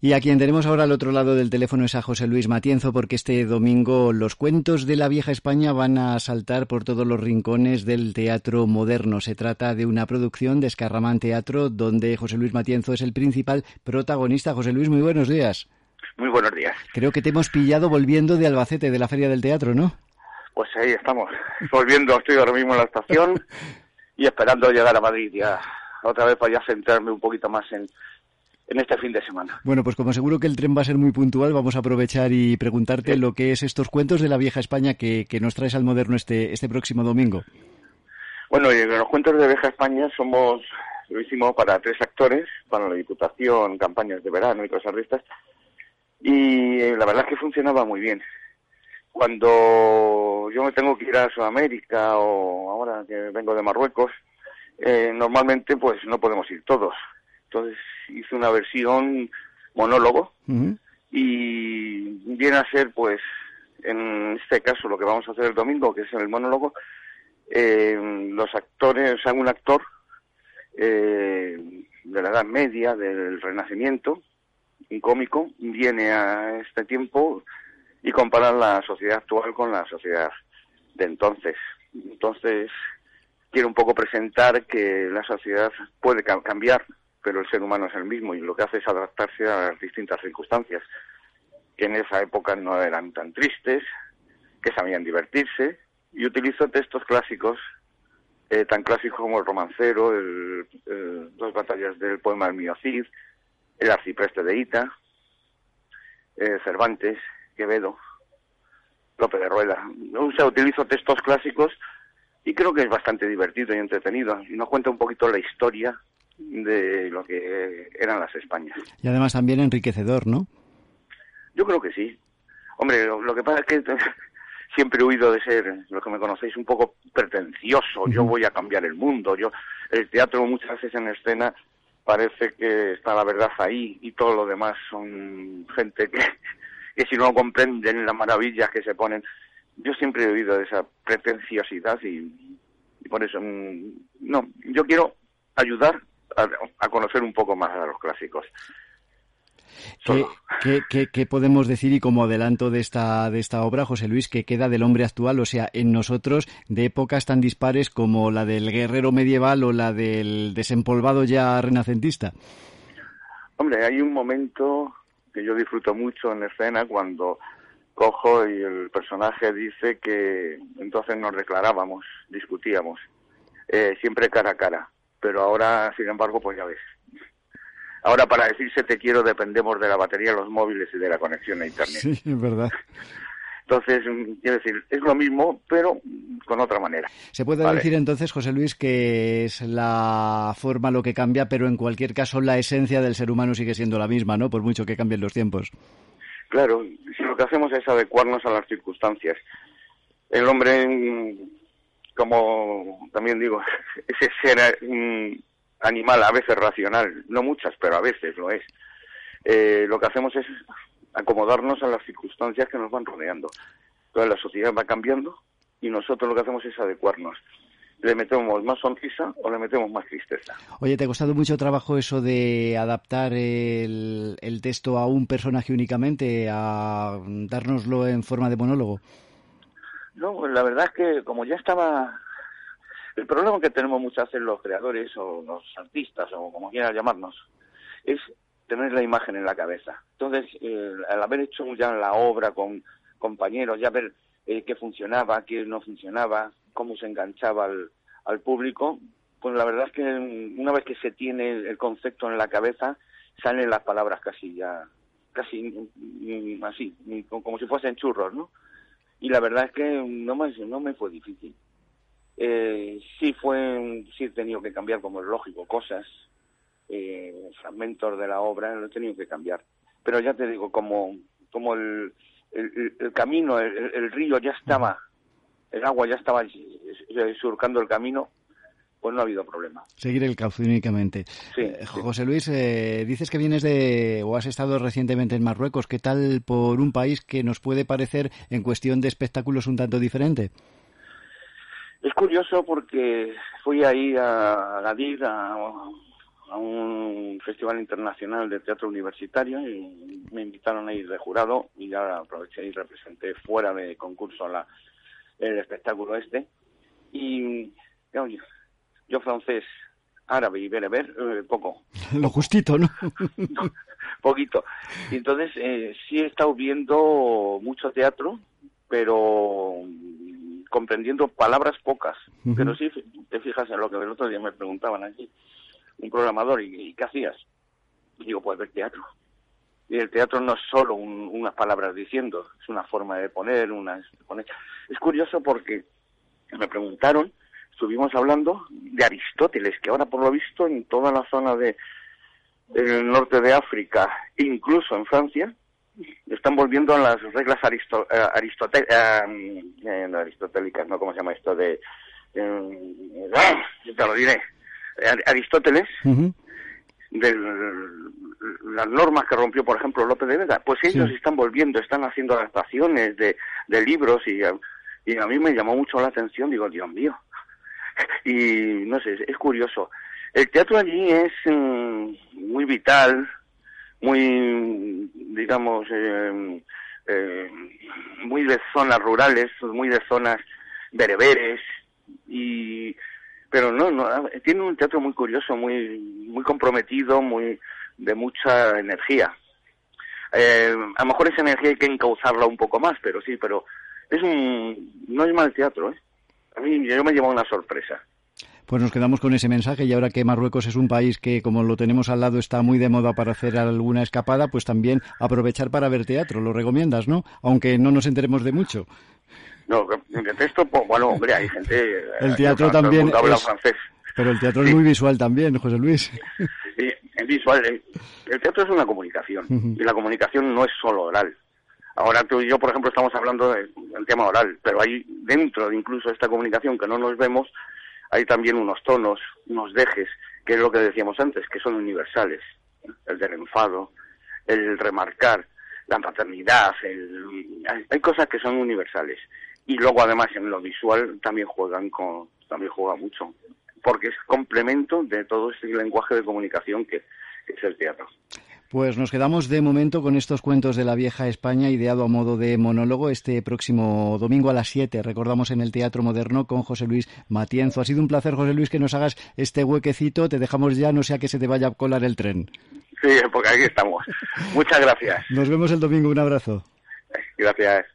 Y a quien tenemos ahora al otro lado del teléfono es a José Luis Matienzo, porque este domingo los cuentos de la vieja España van a saltar por todos los rincones del teatro moderno. Se trata de una producción de Escarramán Teatro, donde José Luis Matienzo es el principal protagonista. José Luis, muy buenos días. Muy buenos días. Creo que te hemos pillado volviendo de Albacete, de la Feria del Teatro, ¿no? Pues ahí estamos, volviendo, estoy ahora mismo en la estación y esperando llegar a Madrid ya, otra vez para ya centrarme un poquito más en, en este fin de semana. Bueno, pues como seguro que el tren va a ser muy puntual, vamos a aprovechar y preguntarte lo que es estos cuentos de la vieja España que, que nos traes al moderno este, este próximo domingo. Bueno, los cuentos de vieja España somos, lo hicimos para tres actores, para la Diputación, campañas de verano y cosas de estas, y la verdad es que funcionaba muy bien. Cuando yo me tengo que ir a Sudamérica o ahora que vengo de Marruecos, eh, normalmente pues no podemos ir todos. Entonces hice una versión monólogo y viene a ser pues en este caso lo que vamos a hacer el domingo, que es el monólogo, eh, los actores, o sea, un actor eh, de la Edad Media, del Renacimiento, un cómico, viene a este tiempo y compara la sociedad actual con la sociedad de entonces. Entonces, quiero un poco presentar que la sociedad puede cambiar pero el ser humano es el mismo y lo que hace es adaptarse a las distintas circunstancias, que en esa época no eran tan tristes, que sabían divertirse, y utilizo textos clásicos, eh, tan clásicos como el romancero, el, dos batallas del poema El mío Cid, el arcipreste de Ita, eh, Cervantes, Quevedo, López de Rueda. O sea, utilizo textos clásicos y creo que es bastante divertido y entretenido. Y nos cuenta un poquito la historia de lo que eran las Españas. Y además también enriquecedor, ¿no? Yo creo que sí. Hombre, lo, que pasa es que siempre he huido de ser, lo que me conocéis, un poco pretencioso. Yo voy a cambiar el mundo. Yo El teatro muchas veces en escena parece que está la verdad ahí y todo lo demás son gente que, que si no comprenden las maravillas que se ponen. Yo siempre he huido de esa pretenciosidad y, y por eso, mm, no, yo quiero ayudar a, conocer un poco más a los clásicos. ¿Qué, podemos decir y como adelanto de esta, de esta obra, José Luis, que queda del hombre actual, o sea, en nosotros, de épocas tan dispares como la del guerrero medieval o la del desempolvado ya renacentista? Hombre, hay un momento que yo disfruto mucho en escena cuando cojo y el personaje dice que entonces nos declarábamos, discutíamos, eh, siempre cara a cara pero ahora, sin embargo, pues ya ves. Ahora para decirse te quiero dependemos de la batería los móviles y de la conexión a Internet. Sí, es verdad. Entonces, mm, quiero decir, es lo mismo, pero con otra manera. Se puede decir entonces, José Luis, que es la forma lo que cambia, pero en cualquier caso la esencia del ser humano sigue siendo la misma, ¿no? Por mucho que cambien los tiempos. Claro, si lo que hacemos es adecuarnos a las circunstancias. El hombre mm, como también digo, ese ser mm, animal a veces racional, no muchas, pero a veces lo es. Eh, lo que hacemos es acomodarnos a las circunstancias que nos van rodeando. Entonces la sociedad va cambiando y nosotros lo que hacemos es adecuarnos. ¿Le metemos más sonrisa o le metemos más tristeza? Oye, ¿te ha costado mucho trabajo eso de adaptar el, el texto a un personaje únicamente, a dárnoslo en forma de monólogo? No, la verdad es que como ya estaba... El problema que tenemos muchas veces los creadores o los artistas o como quieran llamarnos es tener la imagen en la cabeza. Entonces, eh, al haber hecho ya la obra con compañeros, ya ver eh, qué funcionaba, qué no funcionaba, cómo se enganchaba al, al público, pues la verdad es que una vez que se tiene el concepto en la cabeza, salen las palabras casi ya, casi mm, así, como si fuesen churros, ¿no? Y la verdad es que no me, no me fue difícil. Eh, sí fue, sí he tenido que cambiar, como es lógico, cosas, eh, fragmentos de la obra, lo he tenido que cambiar. Pero ya te digo, como, como el, el, camino, el, río ya estaba, el agua ya estaba surcando el camino, pues no ha habido problema. Seguir el cauce únicamente. Eh, José Luis, eh, dices que vienes de o has estado recientemente en Marruecos. ¿Qué tal por un país que nos puede parecer en cuestión de espectáculos un tanto diferente? Es curioso porque fui ahí a Gadir, a a un festival internacional de teatro universitario y me invitaron a ir de jurado y ya aproveché y representé fuera de concurso la, el espectáculo este. Y yo, francés, árabe y bereber, eh, poco. Lo justito, ¿no? Poquito. Y entonces eh, sí he estado viendo mucho teatro, pero comprendiendo palabras pocas. Pero sí te fijas en lo que el otro día me preguntaban aquí, un programador, ¿y, qué hacías? Y digo, pues ver teatro. Y el teatro no es solo unas palabras diciendo, es una forma de poner, una... Es curioso porque me preguntaron, estuvimos hablando de Aristóteles, que ahora por lo visto en toda la zona de del norte de África, incluso en Francia, están volviendo a las reglas aristo, eh, eh, aristotélicas, ¿no? ¿Cómo se llama esto? De, ah, te lo diré. Aristóteles, de las normas que rompió, por ejemplo, López de Vega, pues ellos están volviendo, están haciendo adaptaciones de, de libros y, y a mí me llamó mucho la atención, digo, Dios mío. Y no sé, es curioso. El teatro allí es mm, muy vital, muy, digamos, eh, eh, muy de zonas rurales, muy de zonas bereberes, y, pero no, no, tiene un teatro muy curioso, muy, muy comprometido, muy, de mucha energía. Eh, a lo mejor esa energía hay que encauzarla un poco más, pero sí, pero es un, no es mal teatro, ¿eh? A mí yo me llevo una sorpresa. Pues nos quedamos con ese mensaje y ahora que Marruecos es un país que, como lo tenemos al lado, está muy de moda para hacer alguna escapada, pues también aprovechar para ver teatro. Lo recomiendas, ¿no? Aunque no nos enteremos de mucho. No, de texto, pues, bueno, hombre, hay gente... El teatro también habla francés. Pero el teatro es muy visual también, José Luis. Sí, es visual. El, teatro es una comunicación y la comunicación no es solo oral. Ahora tú y yo, por ejemplo, estamos hablando del tema oral, pero hay dentro de incluso esta comunicación que no nos vemos, hay también unos tonos, unos dejes, que es lo que decíamos antes, que son universales. El del enfado, el remarcar, la paternidad, hay cosas que son universales. Y luego además en lo visual también juegan con, también juega mucho, porque es complemento de todo este lenguaje de comunicación que es el teatro. Pues nos quedamos de momento con estos cuentos de la vieja España, ideado a modo de monólogo este próximo domingo a las 7. Recordamos en el Teatro Moderno con José Luis Matienzo. Ha sido un placer, José Luis, que nos hagas este huequecito. Te dejamos ya, no sea que se te vaya a colar el tren. Sí, porque aquí estamos. Muchas gracias. Nos vemos el domingo. Un abrazo. Gracias.